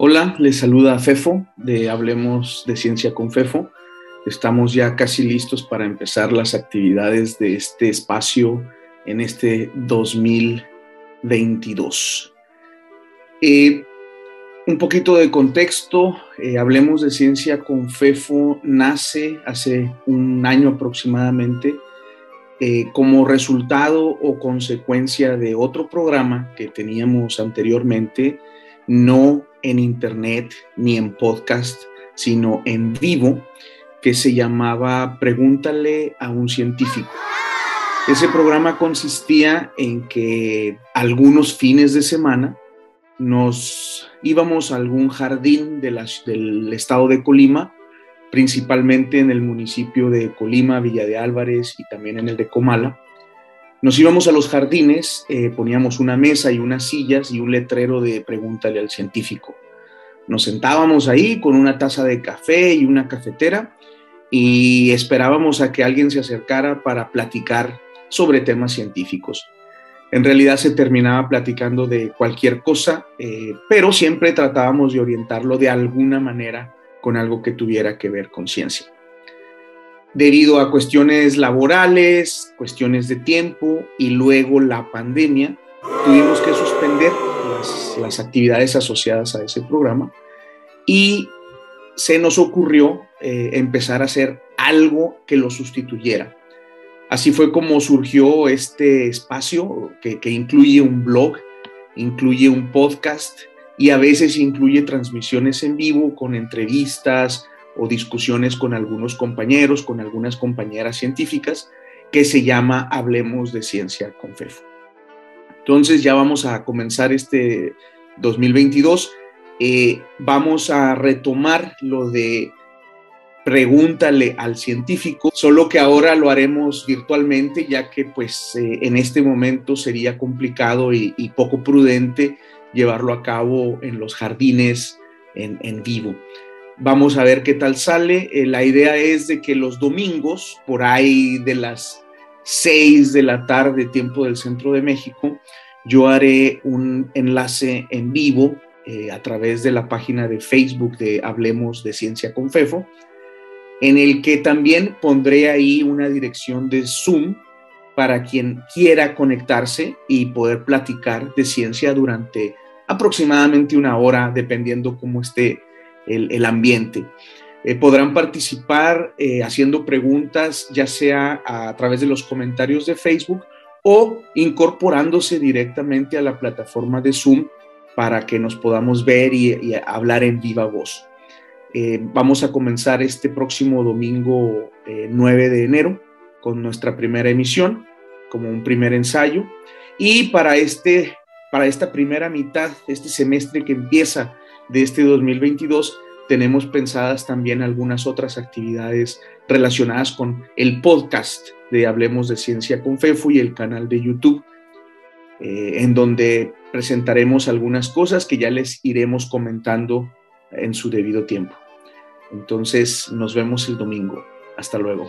Hola, les saluda Fefo de Hablemos de Ciencia con Fefo. Estamos ya casi listos para empezar las actividades de este espacio en este 2022. Eh, un poquito de contexto, eh, Hablemos de Ciencia con Fefo nace hace un año aproximadamente eh, como resultado o consecuencia de otro programa que teníamos anteriormente, no en internet ni en podcast, sino en vivo, que se llamaba Pregúntale a un científico. Ese programa consistía en que algunos fines de semana nos íbamos a algún jardín de del estado de Colima, principalmente en el municipio de Colima, Villa de Álvarez y también en el de Comala, nos íbamos a los jardines, eh, poníamos una mesa y unas sillas y un letrero de pregúntale al científico. Nos sentábamos ahí con una taza de café y una cafetera y esperábamos a que alguien se acercara para platicar sobre temas científicos. En realidad se terminaba platicando de cualquier cosa, eh, pero siempre tratábamos de orientarlo de alguna manera con algo que tuviera que ver con ciencia debido a cuestiones laborales, cuestiones de tiempo y luego la pandemia, tuvimos que suspender las, actividades asociadas a ese programa y se nos ocurrió eh, empezar a hacer algo que lo sustituyera. Así fue como surgió este espacio que, que incluye un blog, incluye un podcast y a veces incluye transmisiones en vivo con entrevistas, o discusiones con algunos compañeros, con algunas compañeras científicas, que se llama Hablemos de Ciencia con FEFO. Entonces ya vamos a comenzar este 2022. Eh, vamos a retomar lo de pregúntale al científico, solo que ahora lo haremos virtualmente, ya que pues eh, en este momento sería complicado y, poco prudente llevarlo a cabo en los jardines en, en vivo. Vamos a ver qué tal sale. Eh, la idea es de que los domingos, por ahí de las 6 de la tarde, tiempo del centro de México, yo haré un enlace en vivo eh, a través de la página de Facebook de Hablemos de Ciencia con Fefo, en el que también pondré ahí una dirección de Zoom para quien quiera conectarse y poder platicar de ciencia durante aproximadamente una hora, dependiendo cómo esté el, ambiente. Eh, podrán participar eh, haciendo preguntas, ya sea a, través de los comentarios de Facebook o incorporándose directamente a la plataforma de Zoom para que nos podamos ver y, hablar en viva voz. Eh, vamos a comenzar este próximo domingo 9 de enero con nuestra primera emisión, como un primer ensayo. Y para, este, para esta primera mitad, este semestre que empieza de este 2022, tenemos pensadas también algunas otras actividades relacionadas con el podcast de Hablemos de Ciencia con FEFU y el canal de YouTube, eh, en donde presentaremos algunas cosas que ya les iremos comentando en su debido tiempo. Entonces, nos vemos el domingo. Hasta luego.